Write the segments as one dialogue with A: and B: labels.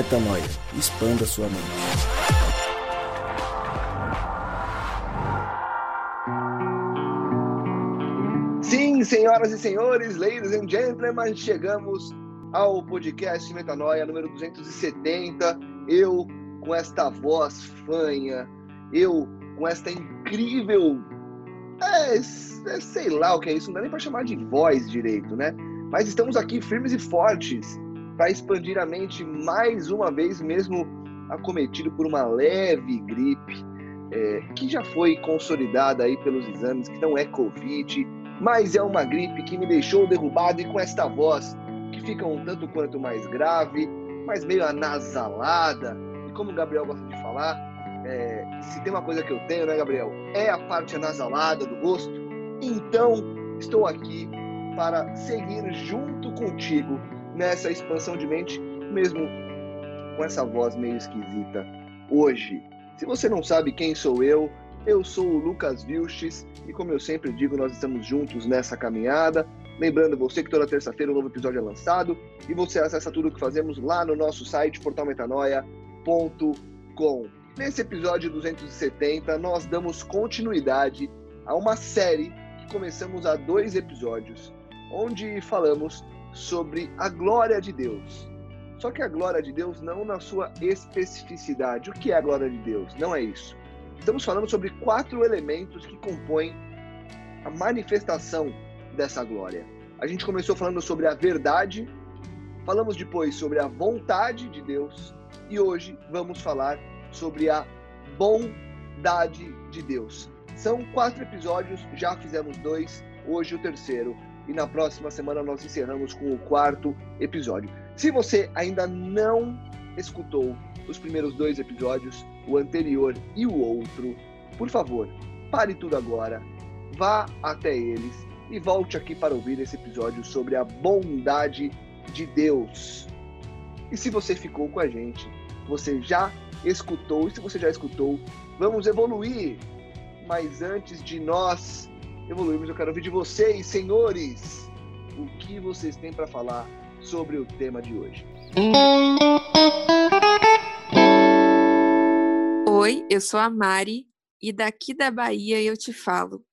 A: Metanoia. Expanda sua mente.
B: Sim, senhoras e senhores, ladies and gentlemen, chegamos ao podcast Metanoia número 270. Eu com esta voz fanha, eu com esta incrível. É, é, sei lá o que é isso, não dá nem para chamar de voz direito, né? Mas estamos aqui firmes e fortes para expandir a mente mais uma vez, mesmo acometido por uma leve gripe, é, que já foi consolidada aí pelos exames, que não é Covid, mas é uma gripe que me deixou derrubado e com esta voz que fica um tanto quanto mais grave, mas meio anasalada. E como o Gabriel gosta de falar, é, se tem uma coisa que eu tenho, né, Gabriel? É a parte anasalada do rosto. Então, estou aqui para seguir junto contigo nessa expansão de mente, mesmo com essa voz meio esquisita hoje. Se você não sabe quem sou eu, eu sou o Lucas Vilches e, como eu sempre digo, nós estamos juntos nessa caminhada. Lembrando você que toda terça-feira um novo episódio é lançado e você acessa tudo o que fazemos lá no nosso site portalmetanoia.com. Nesse episódio 270, nós damos continuidade a uma série que começamos há dois episódios onde falamos sobre a glória de Deus. Só que a glória de Deus não na sua especificidade. O que é a glória de Deus? Não é isso. Estamos falando sobre quatro elementos que compõem a manifestação dessa glória. A gente começou falando sobre a verdade, falamos depois sobre a vontade de Deus e hoje vamos falar sobre a bondade de Deus. São quatro episódios, já fizemos dois, hoje o terceiro e na próxima semana nós encerramos com o quarto episódio. Se você ainda não escutou os primeiros dois episódios, o anterior e o outro, por favor, pare tudo agora, vá até eles e volte aqui para ouvir esse episódio sobre a bondade de Deus. E se você ficou com a gente, você já escutou, e se você já escutou, vamos evoluir. Mas antes de nós evoluirmos, eu quero ouvir de vocês, senhores, o que vocês têm para falar sobre o tema de hoje.
C: Oi, eu sou a Mari e daqui da Bahia eu te falo: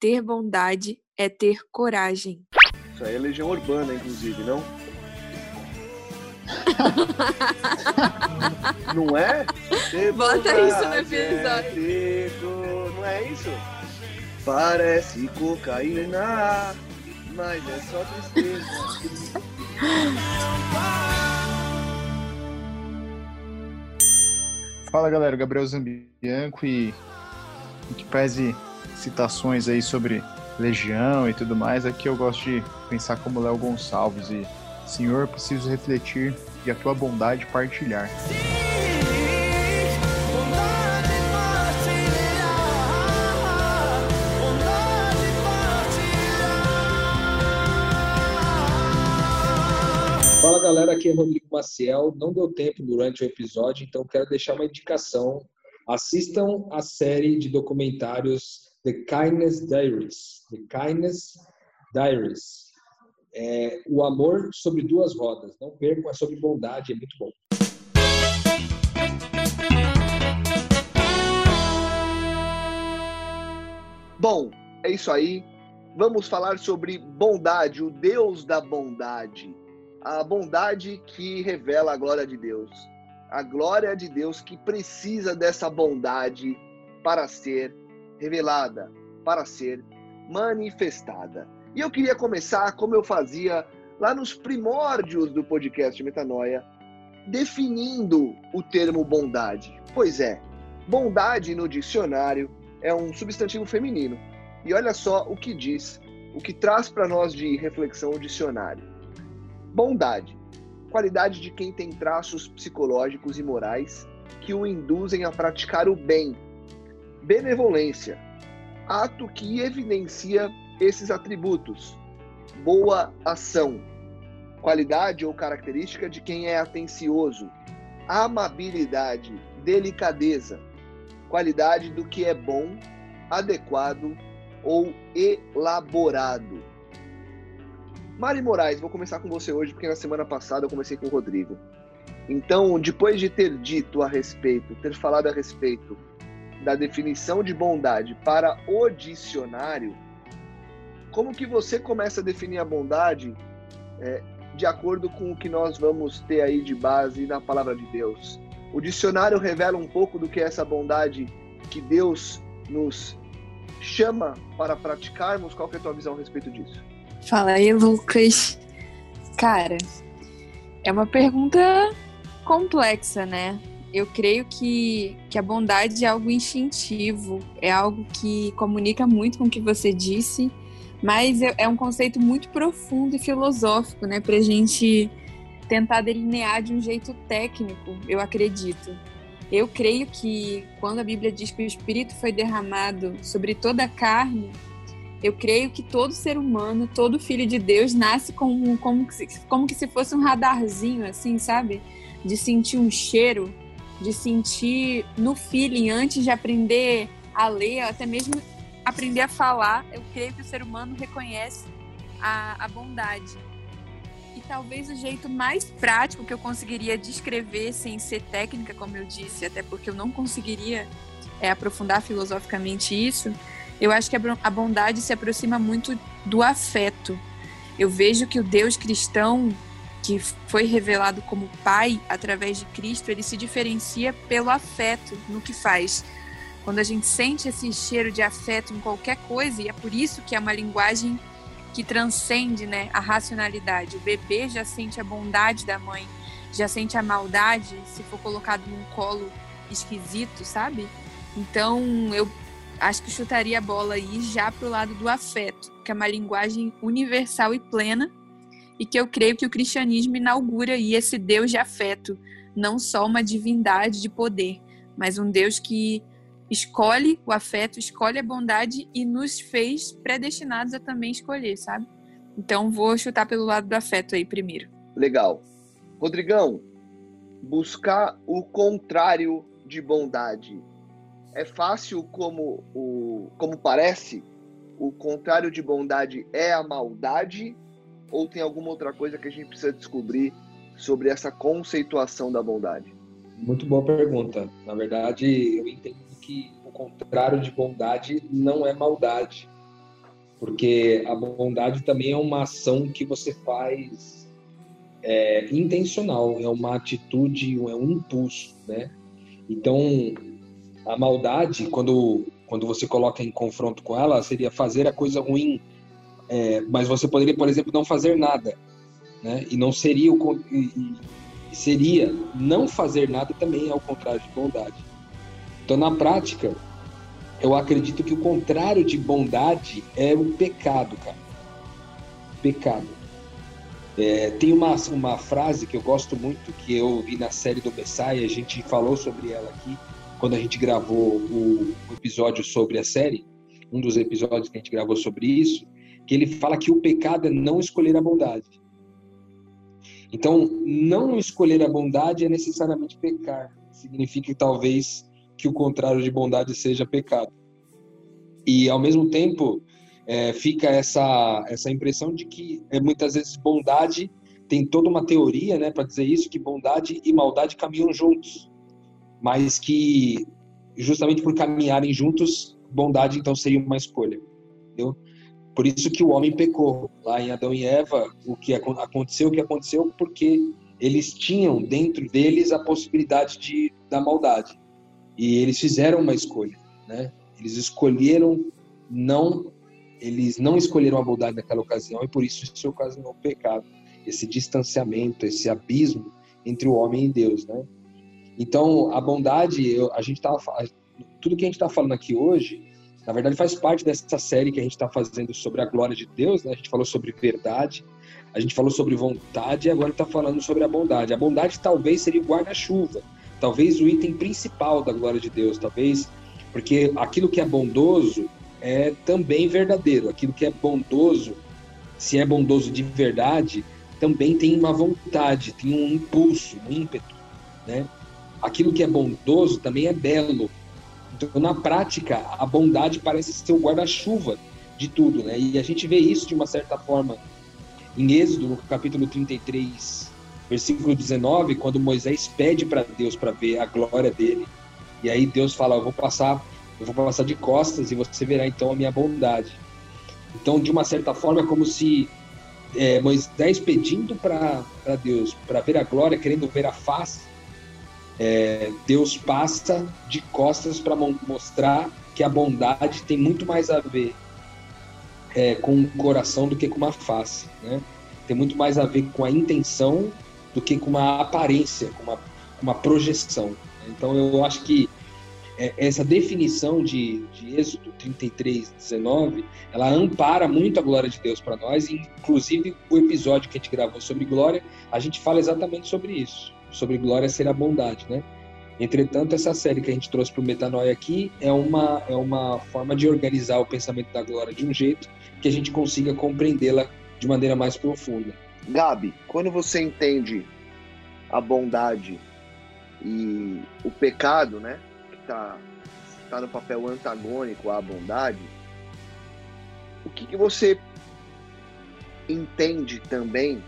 C: ter bondade é ter coragem.
B: Isso aí é legião urbana, inclusive, não? não é?
C: Ter Bota isso no episódio.
B: É não é isso? Parece cocaína, mas é só tristeza.
D: Fala galera, Gabriel Zambianco e que pese citações aí sobre Legião e tudo mais, aqui eu gosto de pensar como Léo Gonçalves e Senhor, preciso refletir e a tua bondade partilhar.
E: Fala galera, aqui é Rodrigo Maciel. Não deu tempo durante o episódio, então quero deixar uma indicação. Assistam a série de documentários The Kindness Diaries. The Kindness Diaries. É, o amor sobre duas rodas. Não percam, é sobre bondade, é muito bom.
B: Bom, é isso aí. Vamos falar sobre bondade, o Deus da bondade a bondade que revela a glória de Deus. A glória de Deus que precisa dessa bondade para ser revelada, para ser manifestada. E eu queria começar como eu fazia lá nos primórdios do podcast Metanoia, definindo o termo bondade. Pois é, bondade no dicionário é um substantivo feminino. E olha só o que diz, o que traz para nós de reflexão o dicionário. Bondade qualidade de quem tem traços psicológicos e morais que o induzem a praticar o bem. Benevolência ato que evidencia esses atributos. Boa ação qualidade ou característica de quem é atencioso. Amabilidade, delicadeza, qualidade do que é bom, adequado ou elaborado. Mari Moraes, vou começar com você hoje, porque na semana passada eu comecei com o Rodrigo. Então, depois de ter dito a respeito, ter falado a respeito da definição de bondade para o dicionário, como que você começa a definir a bondade é, de acordo com o que nós vamos ter aí de base na palavra de Deus? O dicionário revela um pouco do que é essa bondade que Deus nos chama para praticarmos. Qual é a tua visão a respeito disso?
C: Fala aí, Lucas. Cara, é uma pergunta complexa, né? Eu creio que, que a bondade é algo instintivo, é algo que comunica muito com o que você disse, mas é, é um conceito muito profundo e filosófico, né? Pra gente tentar delinear de um jeito técnico, eu acredito. Eu creio que quando a Bíblia diz que o Espírito foi derramado sobre toda a carne, eu creio que todo ser humano, todo filho de Deus nasce como, como, como que se fosse um radarzinho, assim, sabe? De sentir um cheiro, de sentir no feeling antes de aprender a ler, até mesmo aprender a falar. Eu creio que o ser humano reconhece a, a bondade. E talvez o jeito mais prático que eu conseguiria descrever sem ser técnica, como eu disse, até porque eu não conseguiria é, aprofundar filosoficamente isso, eu acho que a bondade se aproxima muito do afeto. Eu vejo que o Deus cristão, que foi revelado como Pai através de Cristo, ele se diferencia pelo afeto no que faz. Quando a gente sente esse cheiro de afeto em qualquer coisa, e é por isso que é uma linguagem que transcende né, a racionalidade. O bebê já sente a bondade da mãe, já sente a maldade se for colocado num colo esquisito, sabe? Então eu acho que chutaria a bola aí já pro lado do afeto, que é uma linguagem universal e plena, e que eu creio que o cristianismo inaugura aí esse Deus de afeto, não só uma divindade de poder, mas um Deus que escolhe o afeto, escolhe a bondade e nos fez predestinados a também escolher, sabe? Então vou chutar pelo lado do afeto aí primeiro.
B: Legal. Rodrigão, buscar o contrário de bondade é fácil como, o, como parece? O contrário de bondade é a maldade? Ou tem alguma outra coisa que a gente precisa descobrir sobre essa conceituação da bondade?
E: Muito boa pergunta. Na verdade, eu entendo que o contrário de bondade não é maldade. Porque a bondade também é uma ação que você faz é, intencional, é uma atitude, é um impulso, né? Então, a maldade, quando, quando você coloca em confronto com ela, seria fazer a coisa ruim. É, mas você poderia, por exemplo, não fazer nada. Né? E não seria o. E, seria não fazer nada também é o contrário de bondade. Então, na prática, eu acredito que o contrário de bondade é o pecado, cara. Pecado. É, tem uma, uma frase que eu gosto muito, que eu vi na série do Messiah, a gente falou sobre ela aqui, quando a gente gravou o, episódio sobre a série, um dos episódios que a gente gravou sobre isso, que ele fala que o pecado é não escolher a bondade. Então, não escolher a bondade é necessariamente pecar. Significa talvez que o contrário de bondade seja pecado. E ao mesmo tempo é, fica essa essa impressão de que é, muitas vezes bondade tem toda uma teoria, né, para dizer isso que bondade e maldade caminham juntos mas que justamente por caminharem juntos, bondade então seria uma escolha. Entendeu? Por isso que o homem pecou. Lá em Adão e Eva, o que aconteceu, o que aconteceu porque eles tinham dentro deles a possibilidade de da maldade. E eles fizeram uma escolha, né? Eles escolheram não eles não escolheram a bondade naquela ocasião e por isso isso ocasionou o pecado, esse distanciamento, esse abismo entre o homem e Deus, né? Então, a bondade, eu, a gente tá, tudo que a gente está falando aqui hoje, na verdade, faz parte dessa série que a gente está fazendo sobre a glória de Deus. Né? A gente falou sobre verdade, a gente falou sobre vontade e agora está falando sobre a bondade. A bondade talvez seria o guarda-chuva, talvez o item principal da glória de Deus, talvez, porque aquilo que é bondoso é também verdadeiro. Aquilo que é bondoso, se é bondoso de verdade, também tem uma vontade, tem um impulso, um ímpeto, né? Aquilo que é bondoso também é belo. Então, na prática, a bondade parece ser o guarda-chuva de tudo, né? E a gente vê isso de uma certa forma em Êxodo, no capítulo 33, versículo 19, quando Moisés pede para Deus para ver a glória dele, e aí Deus fala: Eu vou passar, eu vou passar de costas e você verá então a minha bondade. Então, de uma certa forma, é como se é, Moisés pedindo para Deus para ver a glória, querendo ver a face, é, Deus passa de costas para mostrar que a bondade tem muito mais a ver é, com o coração do que com uma face, né? Tem muito mais a ver com a intenção do que com uma aparência, com uma, uma projeção. Então eu acho que é, essa definição de, de Êxodo 33, 19, ela ampara muito a glória de Deus para nós, inclusive o episódio que a gente gravou sobre glória, a gente fala exatamente sobre isso, sobre glória ser a bondade, né? Entretanto, essa série que a gente trouxe para o Metanoia aqui é uma, é uma forma de organizar o pensamento da glória de um jeito que a gente consiga compreendê-la de maneira mais profunda.
B: Gabi, quando você entende a bondade e o pecado, né, que está tá no papel antagônico à bondade, o que, que você entende também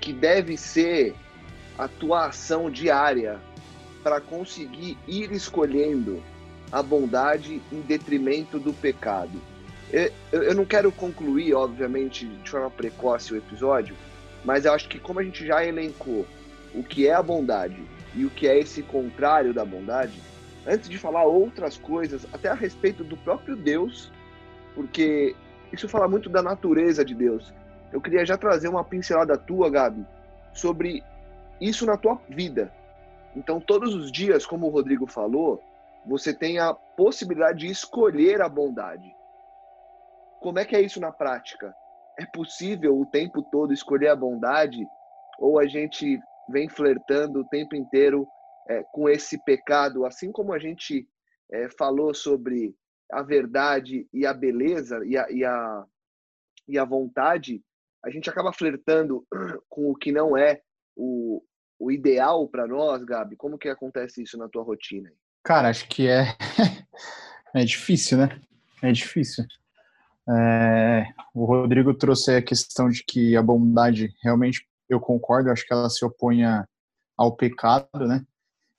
B: que deve ser a tua ação diária para conseguir ir escolhendo a bondade em detrimento do pecado? Eu, não quero concluir, obviamente, de forma precoce o episódio, mas eu acho que como a gente já elencou o que é a bondade e o que é esse contrário da bondade, antes de falar outras coisas, até a respeito do próprio Deus, porque isso fala muito da natureza de Deus. Eu queria já trazer uma pincelada tua, Gabi, sobre isso na tua vida. Então, todos os dias, como o Rodrigo falou, você tem a possibilidade de escolher a bondade. Como é que é isso na prática? É possível o tempo todo escolher a bondade? Ou a gente vem flertando o tempo inteiro é, com esse pecado, assim como a gente é, falou sobre a verdade e a beleza e a, e, a, e a vontade, a gente acaba flertando com o que não é o, o ideal para nós, Gabi? Como que acontece isso na tua rotina?
D: Cara, acho que é, é difícil, né? É difícil. É, o Rodrigo trouxe a questão de que a bondade, realmente, eu concordo, acho que ela se opõe ao pecado, né?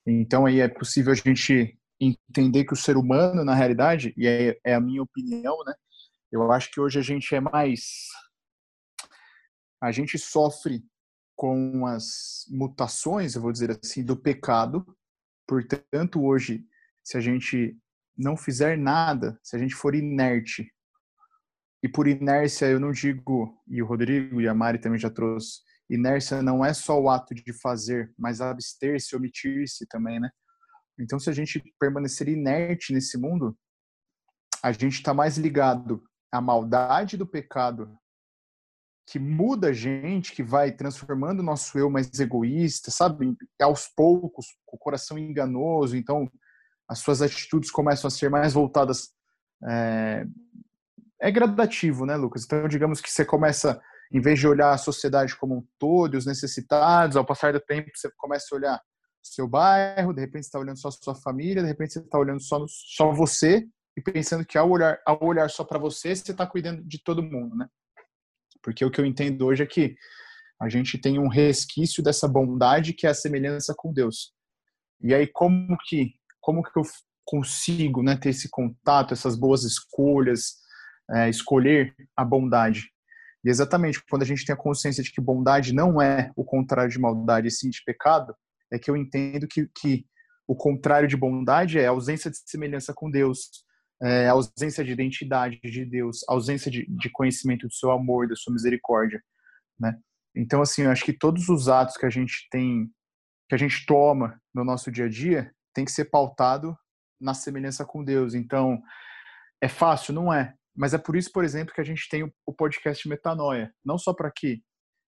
D: Então aí é possível a gente entender que o ser humano, na realidade, e é, é a minha opinião, né? Eu acho que hoje a gente é mais. A gente sofre com as mutações, eu vou dizer assim, do pecado. Portanto, hoje, se a gente não fizer nada, se a gente for inerte e por inércia, eu não digo, e o Rodrigo e a Mari também já trouxe, inércia não é só o ato de fazer, mas abster-se, omitir-se também, né? Então, se a gente permanecer inerte nesse mundo, a gente está mais ligado à maldade do pecado, que muda a gente, que vai transformando o nosso eu mais egoísta, sabe? Aos poucos, com o coração enganoso. Então, as suas atitudes começam a ser mais voltadas é, é gradativo, né, Lucas? Então, digamos que você começa, em vez de olhar a sociedade como um todo, os necessitados, ao passar do tempo, você começa a olhar seu bairro, de repente você está olhando só a sua família, de repente você está olhando só, só você e pensando que ao olhar, ao olhar só para você, você está cuidando de todo mundo, né? Porque o que eu entendo hoje é que a gente tem um resquício dessa bondade que é a semelhança com Deus. E aí como que como que eu consigo, né, ter esse contato, essas boas escolhas, é, escolher a bondade. E exatamente quando a gente tem a consciência de que bondade não é o contrário de maldade, e sim de pecado, é que eu entendo que, que o contrário de bondade é a ausência de semelhança com Deus, é ausência de identidade de Deus, ausência de, de conhecimento do seu amor, da sua misericórdia, né? Então, assim, eu acho que todos os atos que a gente tem, que a gente toma no nosso dia a dia, tem que ser pautado na semelhança com Deus. Então, é fácil? Não é. Mas é por isso, por exemplo, que a gente tem o podcast Metanoia. Não só para que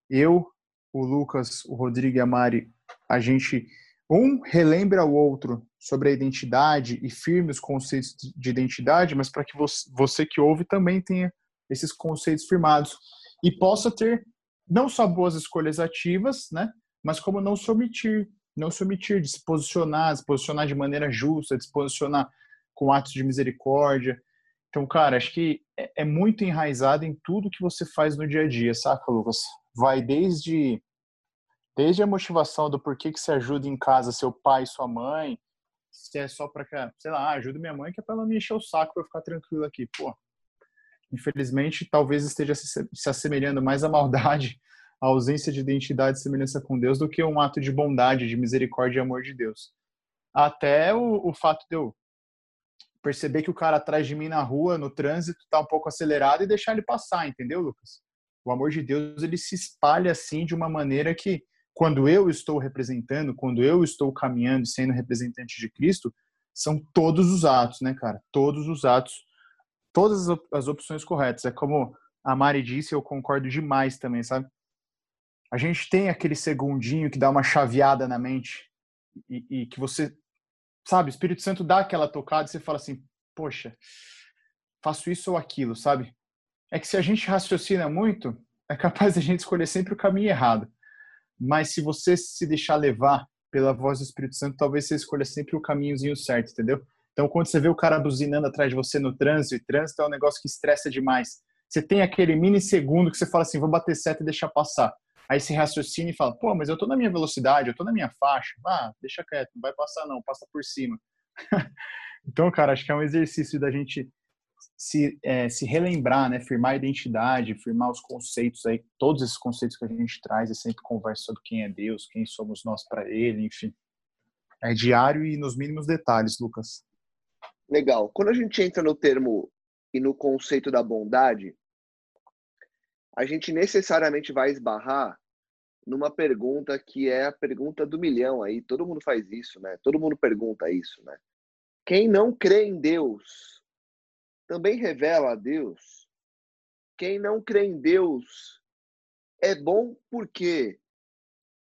D: eu, o Lucas, o Rodrigo e a Mari, a gente, um, relembre ao outro sobre a identidade e firme os conceitos de identidade, mas para que você, você que ouve também tenha esses conceitos firmados e possa ter não só boas escolhas ativas, né, mas como não se omitir, não se omitir de se posicionar, se posicionar de maneira justa, de se posicionar com atos de misericórdia, então, cara, acho que é, é muito enraizado em tudo que você faz no dia a dia, saca, Lucas? Vai desde Desde a motivação do porquê que você ajuda em casa seu pai sua mãe, se é só para que, sei lá, ajuda minha mãe que é para ela me encher o saco para eu ficar tranquilo aqui. Pô, infelizmente, talvez esteja se assemelhando mais à maldade, à ausência de identidade e semelhança com Deus do que um ato de bondade, de misericórdia e amor de Deus. Até o, o fato de eu perceber que o cara atrás de mim na rua, no trânsito, tá um pouco acelerado e deixar ele passar, entendeu, Lucas? O amor de Deus, ele se espalha assim de uma maneira que quando eu estou representando, quando eu estou caminhando e sendo representante de Cristo, são todos os atos, né, cara? Todos os atos, todas as opções corretas. É como a Mari disse, eu concordo demais também, sabe? A gente tem aquele segundinho que dá uma chaveada na mente e, e que você, sabe, o Espírito Santo dá aquela tocada e você fala assim, poxa, faço isso ou aquilo, sabe? É que se a gente raciocina muito, é capaz de a gente escolher sempre o caminho errado mas se você se deixar levar pela voz do Espírito Santo, talvez você escolha sempre o caminhozinho certo, entendeu? Então, quando você vê o cara buzinando atrás de você no trânsito, e trânsito é um negócio que estressa demais. Você tem aquele mini segundo que você fala assim, vou bater seta e deixar passar. Aí você raciocina e fala, pô, mas eu tô na minha velocidade, eu tô na minha faixa. Ah, deixa quieto, não vai passar não, passa por cima. então, cara, acho que é um exercício da gente se, é, se relembrar, né, firmar a identidade, firmar os conceitos aí, todos esses conceitos que a gente traz e sempre conversa sobre quem é Deus, quem somos nós para Ele, enfim. É diário e nos mínimos detalhes, Lucas.
B: Legal. Quando a gente entra no termo e no conceito da bondade, a gente necessariamente vai esbarrar numa pergunta que é a pergunta do milhão aí. Todo mundo faz isso, né? Todo mundo pergunta isso, né? Quem não crê em Deus também revela a Deus. Quem não crê em Deus é bom porque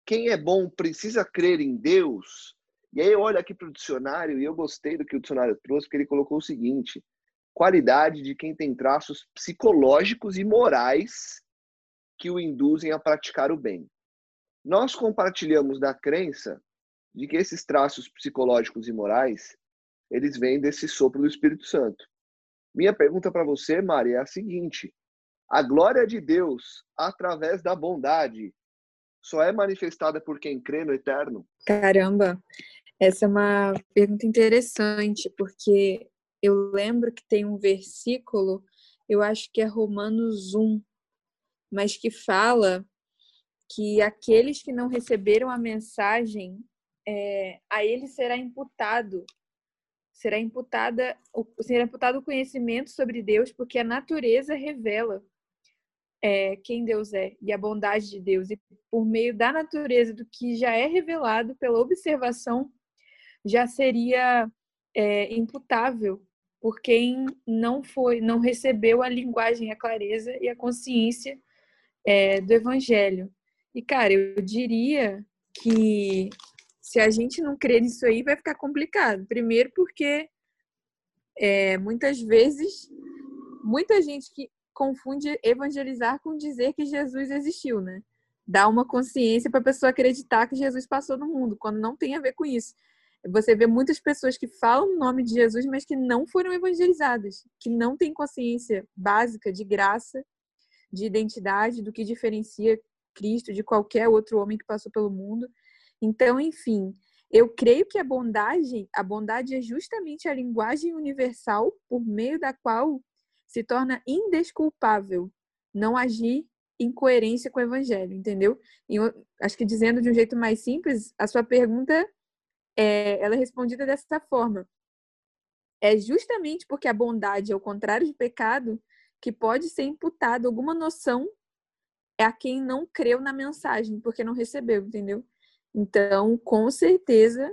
B: quem é bom precisa crer em Deus. E aí eu olho aqui para o dicionário e eu gostei do que o dicionário trouxe, porque ele colocou o seguinte: qualidade de quem tem traços psicológicos e morais que o induzem a praticar o bem. Nós compartilhamos da crença de que esses traços psicológicos e morais, eles vêm desse sopro do Espírito Santo. Minha pergunta para você, Mari, é a seguinte: a glória de Deus, através da bondade, só é manifestada por quem crê no eterno?
C: Caramba, essa é uma pergunta interessante, porque eu lembro que tem um versículo, eu acho que é Romanos 1, mas que fala que aqueles que não receberam a mensagem, é, a ele será imputado será imputada será imputado o conhecimento sobre Deus, porque a natureza revela é, quem Deus é e a bondade de Deus. E por meio da natureza, do que já é revelado pela observação, já seria é, imputável por quem não foi, não recebeu a linguagem, a clareza e a consciência é, do Evangelho. E cara, eu diria que se a gente não crer nisso aí, vai ficar complicado. Primeiro, porque é, muitas vezes, muita gente que confunde evangelizar com dizer que Jesus existiu, né? Dá uma consciência para a pessoa acreditar que Jesus passou no mundo, quando não tem a ver com isso. Você vê muitas pessoas que falam o nome de Jesus, mas que não foram evangelizadas, que não têm consciência básica de graça, de identidade, do que diferencia Cristo de qualquer outro homem que passou pelo mundo. Então, enfim, eu creio que a bondade, a bondade é justamente a linguagem universal por meio da qual se torna indesculpável não agir em coerência com o evangelho, entendeu? E eu, acho que dizendo de um jeito mais simples, a sua pergunta é, ela é respondida dessa forma. É justamente porque a bondade é o contrário de pecado que pode ser imputada alguma noção a quem não creu na mensagem, porque não recebeu, entendeu? Então, com certeza,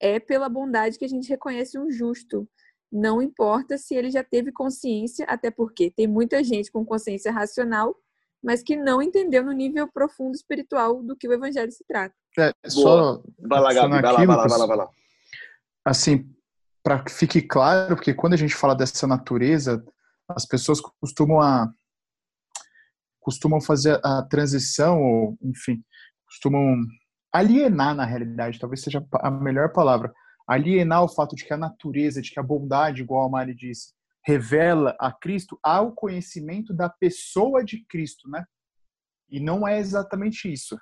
C: é pela bondade que a gente reconhece um justo. Não importa se ele já teve consciência, até porque tem muita gente com consciência racional, mas que não entendeu no nível profundo espiritual do que o evangelho se trata.
D: É, só
B: vai lá, Gabi, vai lá, vai lá, vai lá, vai lá.
D: Assim, para que fique claro, porque quando a gente fala dessa natureza, as pessoas costumam a, costumam fazer a transição, ou enfim, costumam alienar na realidade, talvez seja a melhor palavra, alienar o fato de que a natureza, de que a bondade, igual a Mari disse, revela a Cristo ao conhecimento da pessoa de Cristo, né? E não é exatamente isso.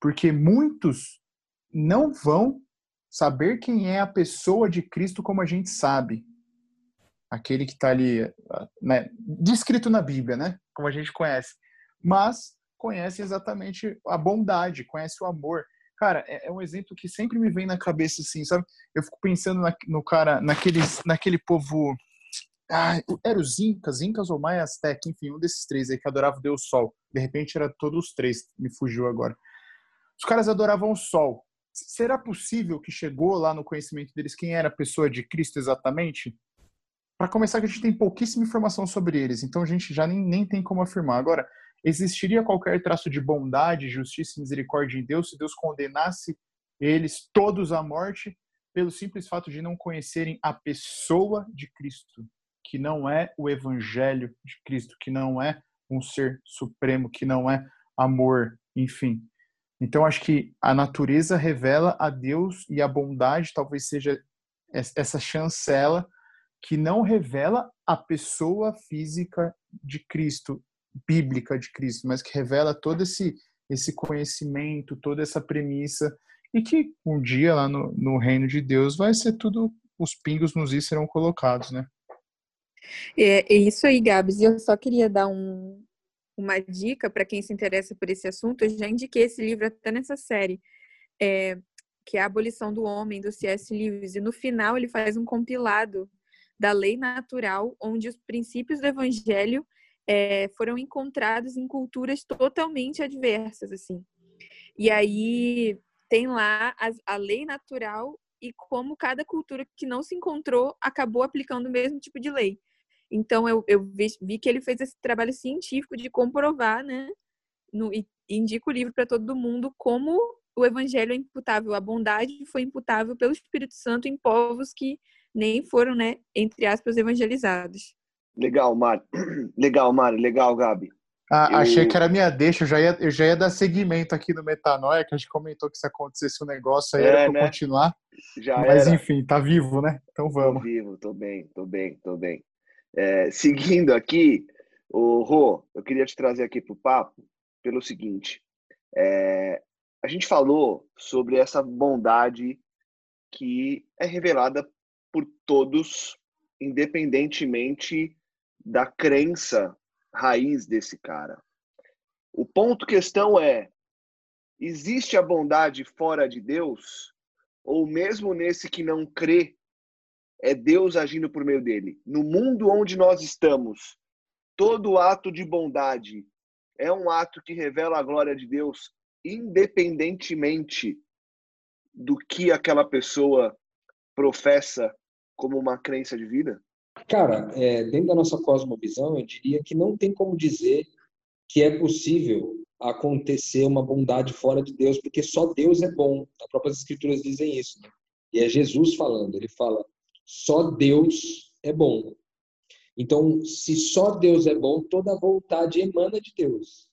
D: porque muitos não vão saber quem é a pessoa de Cristo como a gente sabe. Aquele que está ali, né, descrito na Bíblia, né? Como a gente conhece. Mas conhece exatamente a bondade, conhece o amor. Cara, é, é um exemplo que sempre me vem na cabeça, assim, sabe? Eu fico pensando na, no cara, naqueles, naquele povo. Ah, era os Incas, Incas ou Maia Azteca, enfim, um desses três aí que adorava o Sol. De repente era todos os três, me fugiu agora. Os caras adoravam o Sol. Será possível que chegou lá no conhecimento deles quem era a pessoa de Cristo exatamente? Para começar, que a gente tem pouquíssima informação sobre eles, então a gente já nem, nem tem como afirmar. Agora, existiria qualquer traço de bondade, justiça e misericórdia em Deus se Deus condenasse eles todos à morte pelo simples fato de não conhecerem a pessoa de Cristo, que não é o evangelho de Cristo, que não é um ser supremo, que não é amor, enfim. Então acho que a natureza revela a Deus e a bondade talvez seja essa chancela que não revela a pessoa física de Cristo bíblica de Cristo, mas que revela todo esse, esse conhecimento, toda essa premissa, e que um dia lá no, no reino de Deus vai ser tudo, os pingos nos is serão colocados, né?
C: É, é isso aí, Gabs. Eu só queria dar um, uma dica para quem se interessa por esse assunto. Eu já indiquei esse livro até nessa série, é, que é A Abolição do Homem, do C.S. Lewis. E no final ele faz um compilado da lei natural, onde os princípios do evangelho é, foram encontrados em culturas totalmente adversas, assim. E aí tem lá a, a lei natural e como cada cultura que não se encontrou acabou aplicando o mesmo tipo de lei. Então eu, eu vi, vi, que ele fez esse trabalho científico de comprovar, né? No, e indica o livro para todo mundo como o evangelho é imputável, a bondade foi imputável pelo Espírito Santo em povos que nem foram, né, entre aspas, evangelizados.
B: Legal, Mário. Legal, Mário. Legal, Gabi.
D: Ah, eu... Achei que era minha deixa, eu já, ia, eu já ia dar seguimento aqui no Metanoia, que a gente comentou que se acontecesse um negócio aí é, era pra né? continuar. Já Mas era. enfim, tá vivo, né? Então vamos.
B: Tô vivo, tô bem, tô bem, tô bem. É, seguindo aqui, o Rô, eu queria te trazer aqui pro papo pelo seguinte. É, a gente falou sobre essa bondade que é revelada por todos, independentemente da crença raiz desse cara. O ponto questão é: existe a bondade fora de Deus? Ou mesmo nesse que não crê, é Deus agindo por meio dele? No mundo onde nós estamos, todo ato de bondade é um ato que revela a glória de Deus, independentemente do que aquela pessoa professa como uma crença de vida?
E: Cara, é, dentro da nossa cosmovisão, eu diria que não tem como dizer que é possível acontecer uma bondade fora de Deus, porque só Deus é bom. As próprias escrituras dizem isso. Né? E é Jesus falando. Ele fala: só Deus é bom. Então, se só Deus é bom, toda vontade emana de Deus.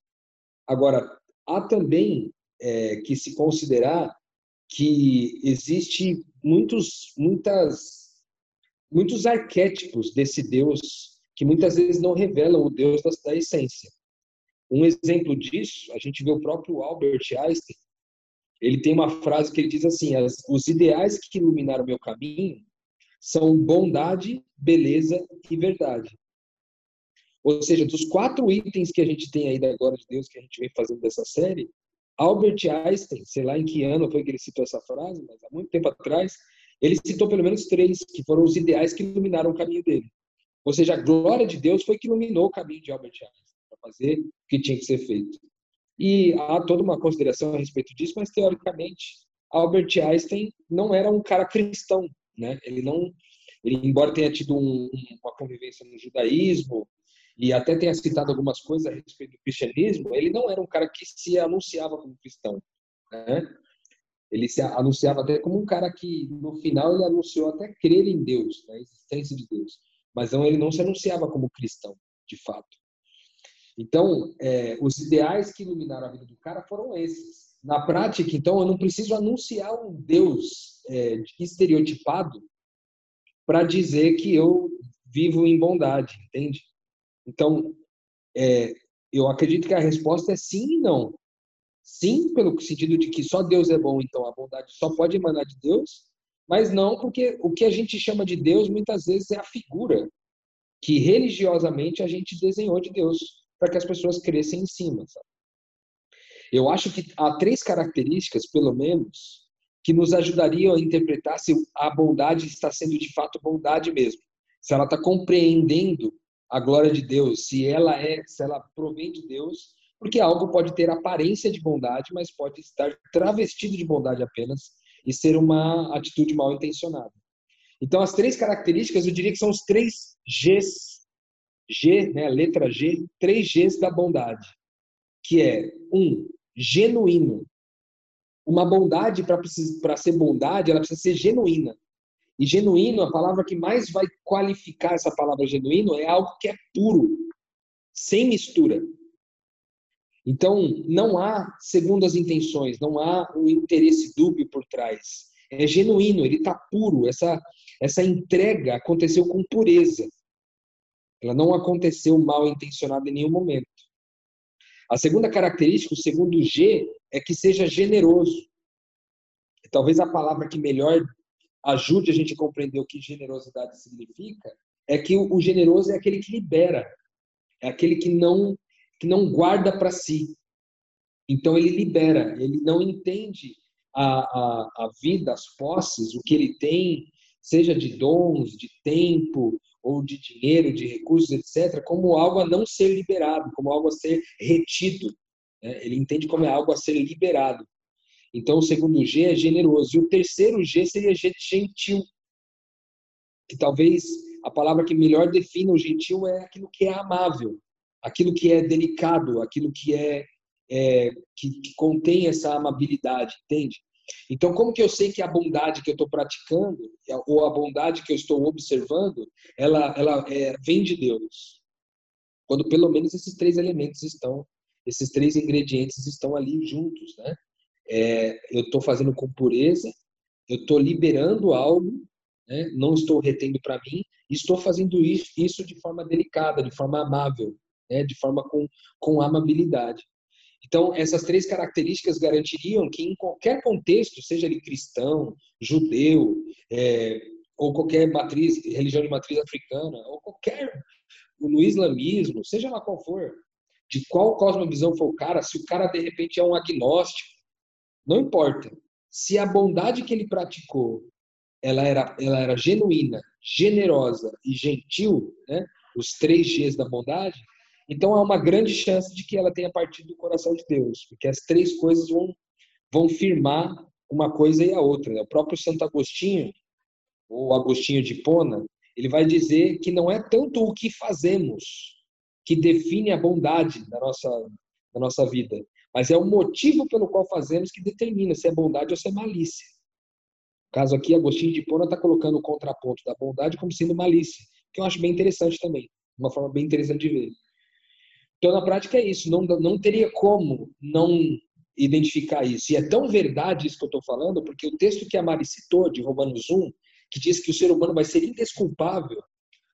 E: Agora, há também é, que se considerar que existe muitos, muitas muitos arquétipos desse Deus que muitas vezes não revelam o Deus da, da essência. Um exemplo disso, a gente vê o próprio Albert Einstein. Ele tem uma frase que ele diz assim: os ideais que iluminaram meu caminho são bondade, beleza e verdade. Ou seja, dos quatro itens que a gente tem aí da glória de Deus que a gente vem fazendo dessa série, Albert Einstein, sei lá em que ano foi que ele citou essa frase, mas há muito tempo atrás, ele citou pelo menos três, que foram os ideais que iluminaram o caminho dele. Ou seja, a glória de Deus foi que iluminou o caminho de Albert Einstein para fazer o que tinha que ser feito. E há toda uma consideração a respeito disso, mas teoricamente Albert Einstein não era um cara cristão, né? Ele não, ele embora tenha tido um, uma convivência no judaísmo e até tenha citado algumas coisas a respeito do cristianismo, ele não era um cara que se anunciava como cristão, né? Ele se anunciava até como um cara que, no final, ele anunciou até crer em Deus, na existência de Deus. Mas não, ele não se anunciava como cristão, de fato. Então, é, os ideais que iluminaram a vida do cara foram esses. Na prática, então, eu não preciso anunciar um Deus é, estereotipado para dizer que eu vivo em bondade, entende? Então, é, eu acredito que a resposta é sim e não. Sim, pelo sentido de que só Deus é bom, então a bondade só pode emanar de Deus, mas não porque o que a gente chama de Deus muitas vezes é a figura que religiosamente a gente desenhou de Deus para que as pessoas cresçam em cima. Sabe? Eu acho que há três características, pelo menos, que nos ajudariam a interpretar se a bondade está sendo de fato bondade mesmo. Se ela está compreendendo a glória de Deus, se ela é, se ela provém de Deus, porque algo pode ter aparência de bondade, mas pode estar travestido de bondade apenas e ser uma atitude mal intencionada. Então, as três características, eu diria que são os três Gs, G, né, letra G, três Gs da bondade, que é um, genuíno. Uma bondade, para ser bondade, ela precisa ser genuína. E genuíno, a palavra que mais vai qualificar essa palavra genuíno é algo que é puro, sem mistura. Então, não há segundas intenções, não há um interesse dúbio por trás. É genuíno, ele está puro. Essa, essa entrega aconteceu com pureza. Ela não aconteceu mal intencionada em nenhum momento. A segunda característica, o segundo G, é que seja generoso. Talvez a palavra que melhor ajude a gente a compreender o que generosidade significa é que o generoso é aquele que libera, é aquele que não que não guarda para si. Então ele libera, ele não entende a, a, a vida, as posses, o que ele tem, seja de dons, de tempo, ou de dinheiro, de recursos, etc., como algo a não ser liberado, como algo a ser retido. Né? Ele entende como é algo a ser liberado. Então, o segundo G é generoso. E o terceiro G seria gentil. Que talvez a palavra que melhor define o gentil é aquilo que é amável, aquilo que é delicado, aquilo que é, é que, que contém essa amabilidade, entende? Então, como que eu sei que a bondade que eu estou praticando ou a bondade que eu estou observando, ela, ela é, vem de Deus? Quando pelo menos esses três elementos estão, esses três ingredientes estão ali juntos, né? É, eu estou fazendo com pureza, eu estou liberando algo, né? não estou retendo para mim, estou fazendo isso, isso de forma delicada, de forma amável, né? de forma com, com amabilidade. Então, essas três características garantiriam que, em qualquer contexto, seja ele cristão, judeu, é, ou qualquer matriz, religião de matriz africana, ou qualquer, no islamismo, seja lá qual for, de qual cosmovisão for o cara, se o cara de repente é um agnóstico, não importa. Se a bondade que ele praticou, ela era, ela era genuína, generosa e gentil, né? os três Gs da bondade, então há uma grande chance de que ela tenha partido do coração de Deus, porque as três coisas vão, vão firmar uma coisa e a outra. Né? O próprio Santo Agostinho, ou Agostinho de Pona, ele vai dizer que não é tanto o que fazemos que define a bondade da nossa, da nossa vida, mas é o motivo pelo qual fazemos que determina se é bondade ou se é malícia. No caso aqui, Agostinho de Pona está colocando o contraponto da bondade como sendo malícia, que eu acho bem interessante também, uma forma bem interessante de ver. Então, na prática, é isso. Não, não teria como não identificar isso. E é tão verdade isso que eu estou falando, porque o texto que a Mari citou, de Romanos 1, que diz que o ser humano vai ser indesculpável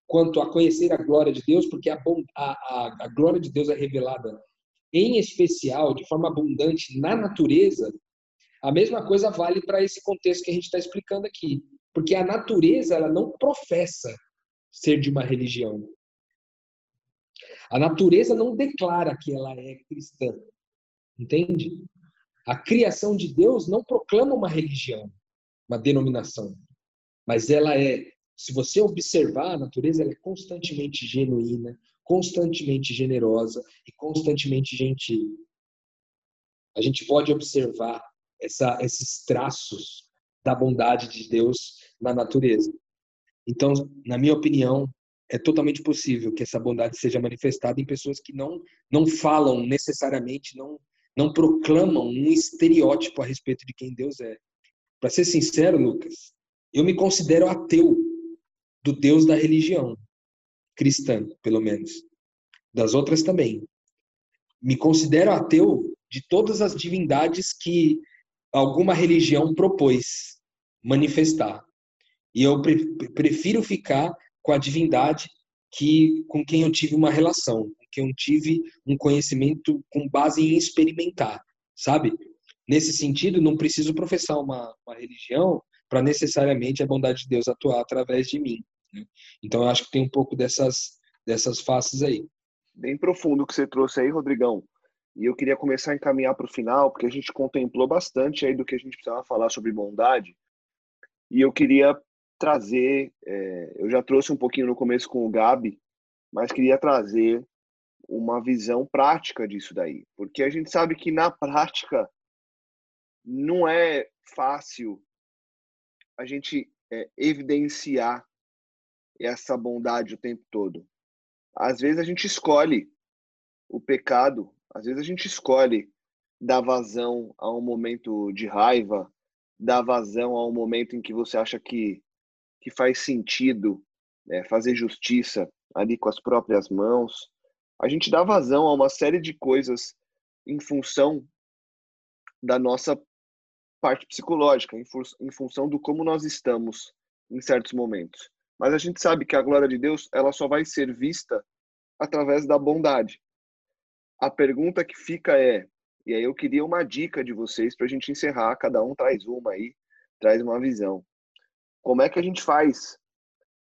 E: quanto a conhecer a glória de Deus, porque a, a, a glória de Deus é revelada em especial, de forma abundante, na natureza, a mesma coisa vale para esse contexto que a gente está explicando aqui. Porque a natureza ela não professa ser de uma religião. A natureza não declara que ela é cristã. Entende? A criação de Deus não proclama uma religião, uma denominação. Mas ela é, se você observar a natureza, é constantemente genuína, constantemente generosa e constantemente gentil. A gente pode observar essa, esses traços da bondade de Deus na natureza. Então, na minha opinião, é totalmente possível que essa bondade seja manifestada em pessoas que não não falam necessariamente, não não proclamam um estereótipo a respeito de quem Deus é. Para ser sincero, Lucas, eu me considero ateu do Deus da religião cristã, pelo menos. Das outras também. Me considero ateu de todas as divindades que alguma religião propôs manifestar. E eu prefiro ficar com a divindade que com quem eu tive uma relação, com quem eu tive um conhecimento com base em experimentar, sabe? Nesse sentido, não preciso professar uma, uma religião para necessariamente a bondade de Deus atuar através de mim. Né? Então, eu acho que tem um pouco dessas, dessas faces aí.
B: Bem profundo o que você trouxe aí, Rodrigão. E eu queria começar a encaminhar para o final, porque a gente contemplou bastante aí do que a gente precisava falar sobre bondade. E eu queria trazer, é, eu já trouxe um pouquinho no começo com o Gabi, mas queria trazer uma visão prática disso daí. Porque a gente sabe que na prática não é fácil a gente é, evidenciar essa bondade o tempo todo. Às vezes a gente escolhe o pecado, às vezes a gente escolhe dar vazão a um momento de raiva, dar vazão a um momento em que você acha que, que faz sentido né, fazer justiça ali com as próprias mãos. A gente dá vazão a uma série de coisas em função da nossa parte psicológica, em, em função do como nós estamos em certos momentos. Mas a gente sabe que a glória de Deus ela só vai ser vista através da bondade. A pergunta que fica é, e aí eu queria uma dica de vocês para a gente encerrar, cada um traz uma aí, traz uma visão. Como é que a gente faz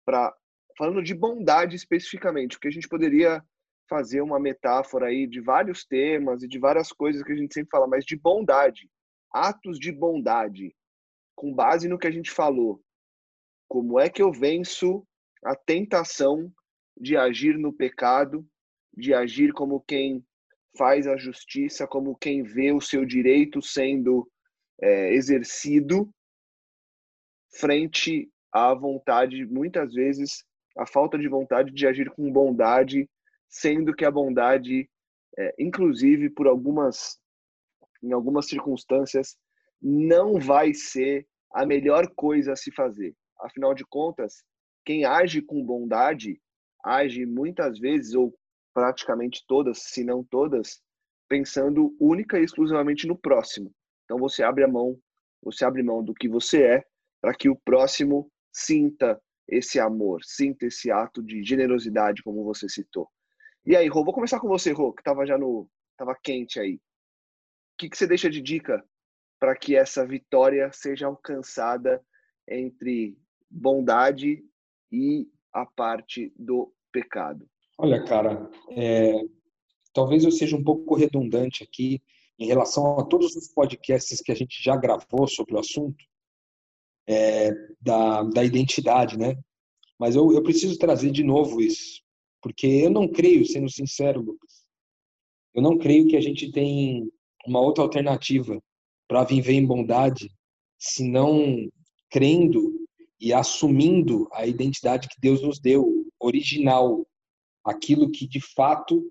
B: para, falando de bondade especificamente, porque a gente poderia fazer uma metáfora aí de vários temas e de várias coisas que a gente sempre fala, mas de bondade, atos de bondade, com base no que a gente falou. Como é que eu venço a tentação de agir no pecado, de agir como quem faz a justiça, como quem vê o seu direito sendo é, exercido frente à vontade, muitas vezes, a falta de vontade de agir com bondade, sendo que a bondade, é, inclusive por algumas, em algumas circunstâncias, não vai ser a melhor coisa a se fazer. Afinal de contas, quem age com bondade age muitas vezes ou praticamente todas, se não todas, pensando única e exclusivamente no próximo. Então você abre a mão, você abre mão do que você é para que o próximo sinta esse amor, sinta esse ato de generosidade, como você citou. E aí, Rô, vou começar com você, Rô, que estava já no, tava quente aí. O que, que você deixa de dica para que essa vitória seja alcançada entre bondade e a parte do pecado?
E: Olha, cara, é, talvez eu seja um pouco redundante aqui em relação a todos os podcasts que a gente já gravou sobre o assunto é, da, da identidade, né? Mas eu, eu preciso trazer de novo isso, porque eu não creio, sendo sincero, Lucas, eu não creio que a gente tem uma outra alternativa para viver em bondade, se não crendo e assumindo a identidade que Deus nos deu, original, aquilo que de fato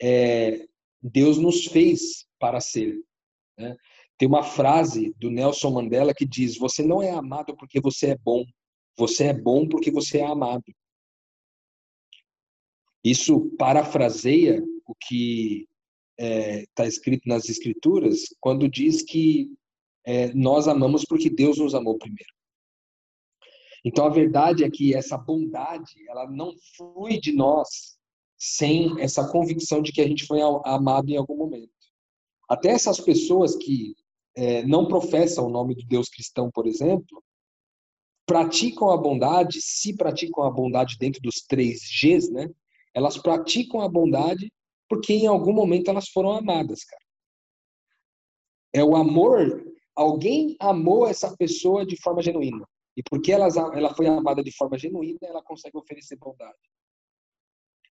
E: é, Deus nos fez para ser. Né? Tem uma frase do Nelson Mandela que diz: Você não é amado porque você é bom, você é bom porque você é amado. Isso parafraseia o que está é, tá escrito nas Escrituras quando diz que é, nós amamos porque Deus nos amou primeiro. Então a verdade é que essa bondade ela não flui de nós sem essa convicção de que a gente foi amado em algum momento. Até essas pessoas que é, não professam o nome de Deus cristão, por exemplo, praticam a bondade, se praticam a bondade dentro dos três Gs, né? Elas praticam a bondade porque em algum momento elas foram amadas, cara. É o amor. Alguém amou essa pessoa de forma genuína. E porque ela, ela foi amada de forma genuína, ela consegue oferecer bondade.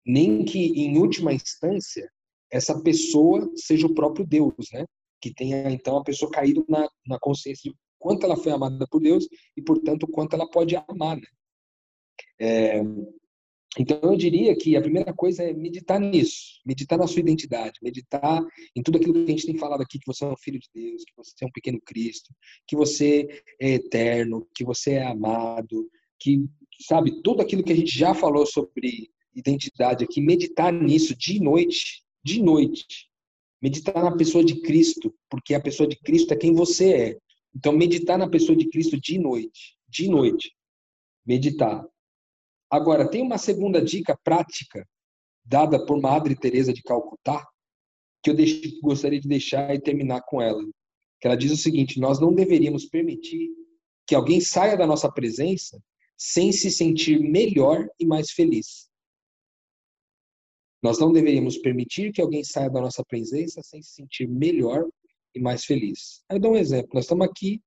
E: Nem que, em última instância, essa pessoa seja o próprio Deus, né? Que tenha, então, a pessoa caído na, na consciência de quanto ela foi amada por Deus e, portanto, quanto ela pode amar, né? É, então, eu diria que a primeira coisa é meditar nisso, meditar na sua identidade, meditar em tudo aquilo que a gente tem falado aqui, que você é um filho de Deus, que você é um pequeno Cristo, que você é eterno, que você é amado, que, sabe, tudo aquilo que a gente já falou sobre identidade aqui, meditar nisso de noite, de noite. Meditar na pessoa de Cristo, porque a pessoa de Cristo é quem você é. Então, meditar na pessoa de Cristo de noite, de noite. Meditar. Agora, tem uma segunda dica prática dada por Madre Teresa de Calcutá, que eu gostaria de deixar e terminar com ela. Que ela diz o seguinte: nós não deveríamos permitir que alguém saia da nossa presença sem se sentir melhor e mais feliz. Nós não deveríamos permitir que alguém saia da nossa presença sem se sentir melhor e mais feliz. Aí eu dou um exemplo. Nós estamos aqui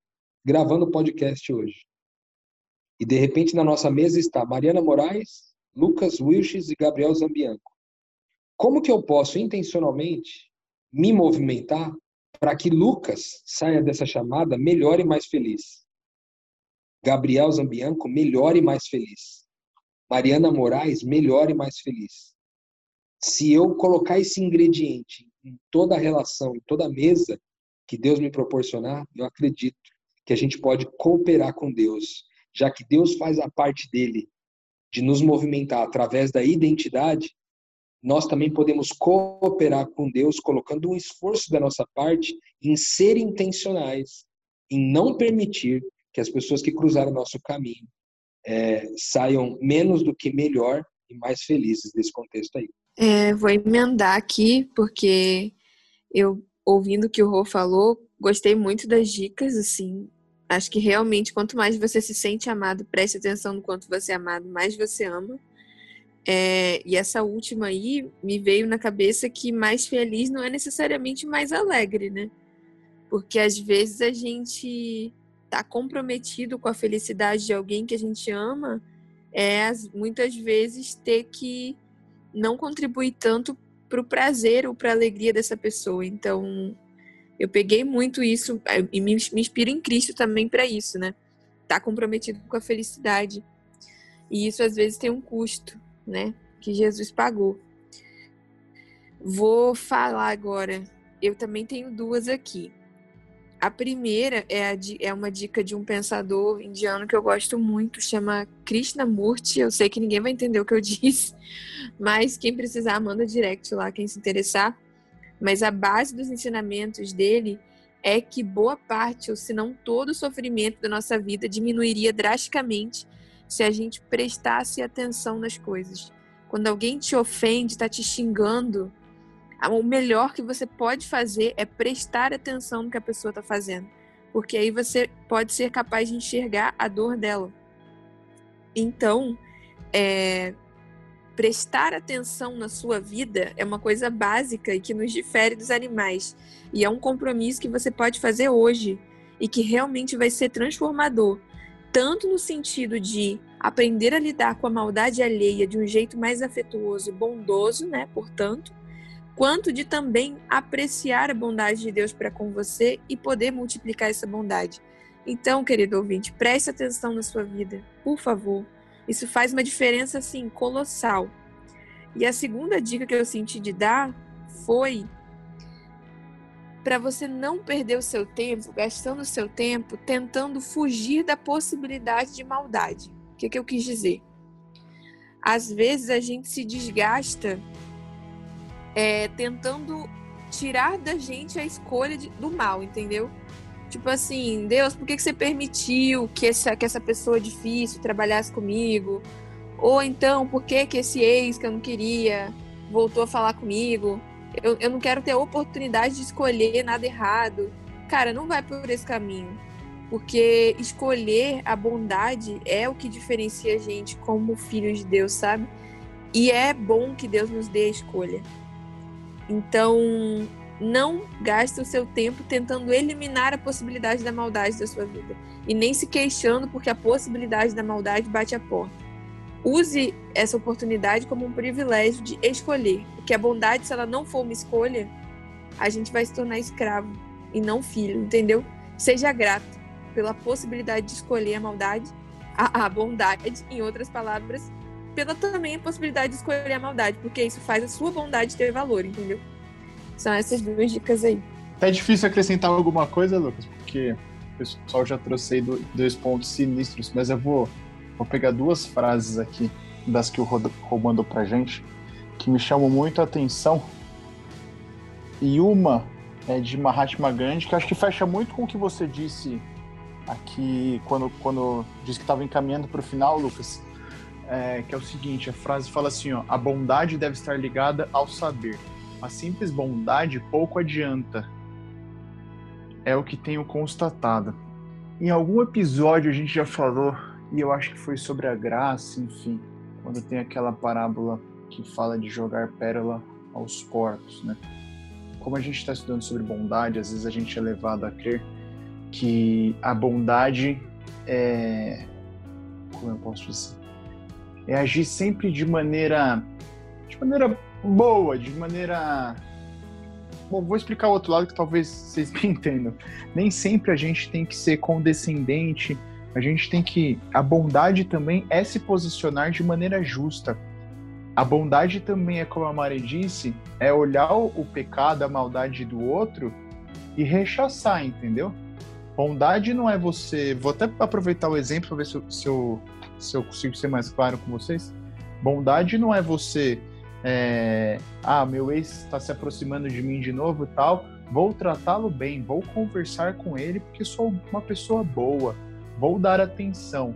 E: gravando podcast hoje. E de repente na nossa mesa está Mariana Moraes, Lucas Wilches e Gabriel Zambianco. Como que eu posso intencionalmente me movimentar para que Lucas saia dessa chamada melhor e mais feliz? Gabriel Zambianco melhor e mais feliz. Mariana Moraes melhor e mais feliz. Se eu colocar esse ingrediente em toda a relação, em toda a mesa que Deus me proporcionar, eu acredito que a gente pode cooperar com Deus, já que Deus faz a parte dele de nos movimentar através da identidade, nós também podemos cooperar com Deus, colocando um esforço da nossa parte em ser intencionais, em não permitir que as pessoas que cruzaram o nosso caminho é, saiam menos do que melhor e mais felizes desse contexto aí.
C: É, vou emendar aqui, porque eu, ouvindo o que o Rô falou, gostei muito das dicas, assim. Acho que realmente, quanto mais você se sente amado, preste atenção no quanto você é amado, mais você ama. É, e essa última aí me veio na cabeça que mais feliz não é necessariamente mais alegre, né? Porque às vezes a gente tá comprometido com a felicidade de alguém que a gente ama é muitas vezes ter que não contribuir tanto para o prazer ou para a alegria dessa pessoa. Então, eu peguei muito isso é, e me, me inspiro em Cristo também para isso, né? Tá comprometido com a felicidade. E isso às vezes tem um custo, né? Que Jesus pagou. Vou falar agora. Eu também tenho duas aqui. A primeira é, a, é uma dica de um pensador indiano que eu gosto muito, chama Krishnamurti. Eu sei que ninguém vai entender o que eu disse, mas quem precisar, manda direct lá, quem se interessar. Mas a base dos ensinamentos dele é que boa parte, ou se não todo o sofrimento da nossa vida diminuiria drasticamente se a gente prestasse atenção nas coisas. Quando alguém te ofende, está te xingando, o melhor que você pode fazer é prestar atenção no que a pessoa está fazendo, porque aí você pode ser capaz de enxergar a dor dela. Então, é, prestar atenção na sua vida é uma coisa básica e que nos difere dos animais. E é um compromisso que você pode fazer hoje e que realmente vai ser transformador, tanto no sentido de aprender a lidar com a maldade alheia de um jeito mais afetuoso e bondoso, né? Portanto, quanto de também apreciar a bondade de Deus para com você e poder multiplicar essa bondade. Então, querido ouvinte, preste atenção na sua vida, por favor. Isso faz uma diferença assim colossal. E a segunda dica que eu senti de dar foi para você não perder o seu tempo, gastando o seu tempo tentando fugir da possibilidade de maldade. O que, que eu quis dizer? Às vezes a gente se desgasta é, tentando tirar da gente a escolha de, do mal, entendeu? Tipo assim, Deus, por que, que você permitiu que essa, que essa pessoa difícil trabalhasse comigo? Ou então, por que, que esse ex que eu não queria voltou a falar comigo? Eu, eu não quero ter a oportunidade de escolher nada errado. Cara, não vai por esse caminho. Porque escolher a bondade é o que diferencia a gente como filhos de Deus, sabe? E é bom que Deus nos dê a escolha. Então, não gaste o seu tempo tentando eliminar a possibilidade da maldade da sua vida e nem se queixando porque a possibilidade da maldade bate a porta. Use essa oportunidade como um privilégio de escolher, porque a bondade, se ela não for uma escolha, a gente vai se tornar escravo e não filho, entendeu? Seja grato pela possibilidade de escolher a maldade, a, a bondade, em outras palavras, pela também a possibilidade de escolher a maldade, porque isso faz a sua bondade ter valor, entendeu? São essas duas dicas aí.
D: É difícil acrescentar alguma coisa, Lucas, porque o pessoal já trouxe dois pontos sinistros, mas eu vou, vou pegar duas frases aqui, das que o Rô mandou pra gente, que me chamam muito a atenção. E uma é de Mahatma Gandhi, que acho que fecha muito com o que você disse aqui quando, quando disse que estava encaminhando para o final, Lucas é, que é o seguinte: a frase fala assim, ó, a bondade deve estar ligada ao saber. a simples bondade pouco adianta. É o que tenho constatado. Em algum episódio a gente já falou, e eu acho que foi sobre a graça, enfim, quando tem aquela parábola que fala de jogar pérola aos porcos, né? Como a gente está estudando sobre bondade, às vezes a gente é levado a crer que a bondade é. Como eu posso dizer? É agir sempre de maneira. de maneira boa, de maneira. Bom, vou explicar o outro lado que talvez vocês me entendam. Nem sempre a gente tem que ser condescendente, a gente tem que. A bondade também é se posicionar de maneira justa. A bondade também é, como a Mari disse, é olhar o pecado, a maldade do outro e rechaçar, entendeu? Bondade não é você. Vou até aproveitar o exemplo para ver se eu, se, eu, se eu consigo ser mais claro com vocês. Bondade não é você é, ah, meu ex está se aproximando de mim de novo e tal, vou tratá-lo bem, vou conversar com ele porque sou uma pessoa boa, vou dar atenção.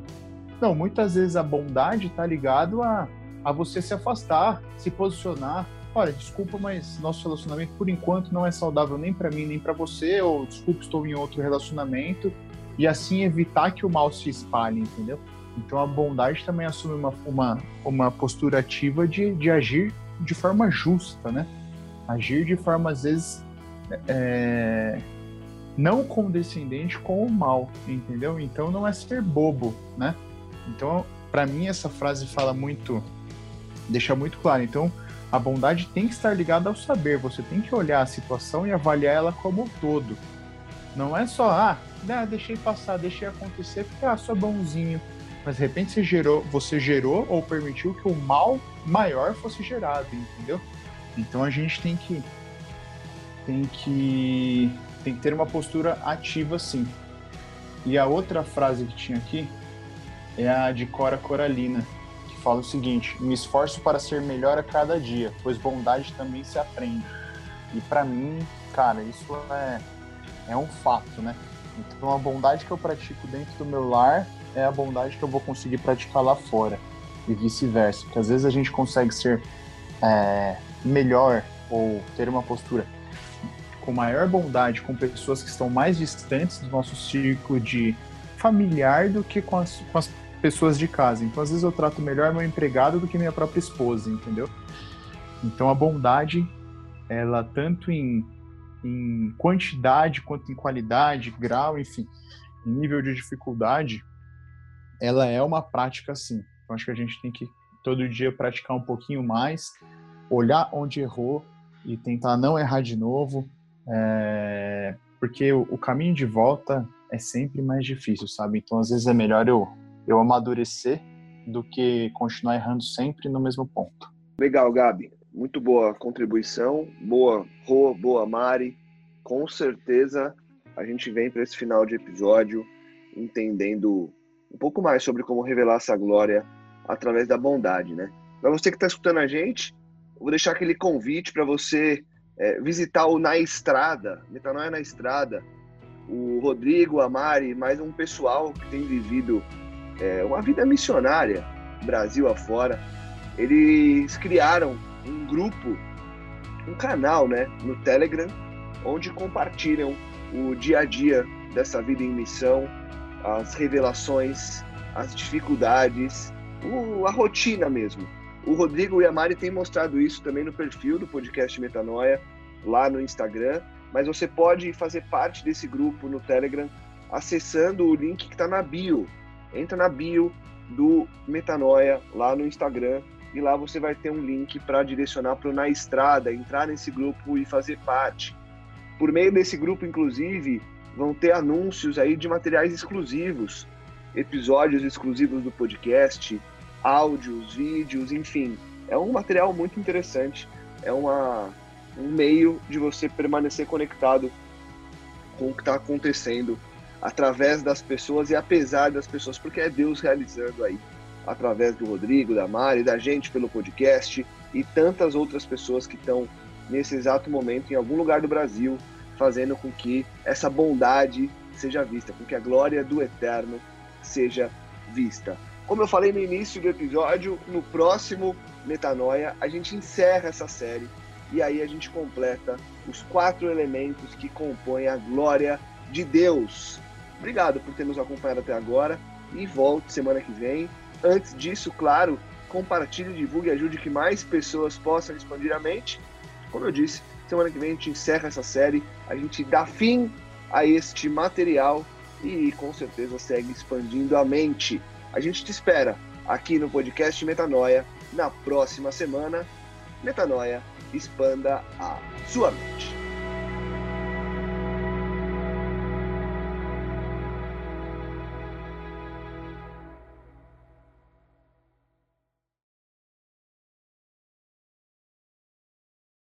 D: Não, muitas vezes a bondade está ligado a, a você se afastar, se posicionar. Olha, desculpa, mas nosso relacionamento por enquanto não é saudável nem para mim nem para você, ou desculpa, estou em outro relacionamento, e assim evitar que o mal se espalhe, entendeu? Então a bondade também assume uma, uma, uma postura ativa de, de agir de forma justa, né? Agir de forma, às vezes, é, não condescendente com o mal, entendeu? Então não é ser bobo, né? Então, para mim, essa frase fala muito, deixa muito claro. Então, a bondade tem que estar ligada ao saber. Você tem que olhar a situação e avaliar ela como um todo. Não é só, ah, deixei passar, deixei acontecer, porque ah, sou bonzinho mas de repente você gerou, você gerou ou permitiu que o mal maior fosse gerado, entendeu? Então a gente tem que tem que tem que ter uma postura ativa sim. E a outra frase que tinha aqui é a de Cora Coralina, que fala o seguinte: "Me esforço para ser melhor a cada dia, pois bondade também se aprende". E para mim, cara, isso é é um fato, né? Então a bondade que eu pratico dentro do meu lar é a bondade que eu vou conseguir praticar lá fora e vice-versa. Porque às vezes a gente consegue ser é, melhor ou ter uma postura com maior bondade com pessoas que estão mais distantes do nosso círculo de familiar do que com as, com as pessoas de casa. Então, às vezes, eu trato melhor meu empregado do que minha própria esposa, entendeu? Então, a bondade, ela tanto em, em quantidade quanto em qualidade, grau, enfim, nível de dificuldade, ela é uma prática sim. Então, acho que a gente tem que todo dia praticar um pouquinho mais, olhar onde errou e tentar não errar de novo, é... porque o, caminho de volta é sempre mais difícil, sabe? Então, às vezes é melhor eu, eu amadurecer do que continuar errando sempre no mesmo ponto.
B: Legal, Gabi. Muito boa contribuição. Boa, Rô, boa, Mari. Com certeza a gente vem para esse final de episódio entendendo um pouco mais sobre como revelar essa glória através da bondade, né? Para você que está escutando a gente, vou deixar aquele convite para você é, visitar o Na Estrada, Metanoia na Estrada. O Rodrigo, a Mari, mais um pessoal que tem vivido é, uma vida missionária, Brasil afora. Eles criaram um grupo, um canal, né, no Telegram, onde compartilham o dia a dia dessa vida em missão, as revelações, as dificuldades, o, a rotina mesmo. O Rodrigo e a Mari têm mostrado isso também no perfil do podcast Metanoia, lá no Instagram. Mas você pode fazer parte desse grupo no Telegram acessando o link que está na bio. Entra na bio do Metanoia lá no Instagram e lá você vai ter um link para direcionar para Na Estrada, entrar nesse grupo e fazer parte. Por meio desse grupo, inclusive, vão ter anúncios aí de materiais exclusivos, episódios exclusivos do podcast, áudios, vídeos, enfim. É um material muito interessante, é uma, um meio de você permanecer conectado com o que está acontecendo através das pessoas e apesar das pessoas, porque é Deus realizando aí, através do Rodrigo, da Mari, da gente pelo podcast e tantas outras pessoas que estão nesse exato momento em algum lugar do Brasil fazendo com que essa bondade seja vista, com que a glória do eterno seja vista. Como eu falei no início do episódio, no próximo Metanoia, a gente encerra essa série e aí a gente completa os quatro elementos que compõem a glória de Deus. Obrigado por ter nos acompanhado até agora e volte semana que vem. Antes disso, claro, compartilhe, divulgue e ajude que mais pessoas possam expandir a mente. Como eu disse, semana que vem a gente encerra essa série, a gente dá fim a este material e com certeza segue expandindo a mente. A gente te espera aqui no podcast Metanoia na próxima semana. Metanoia, expanda a sua mente.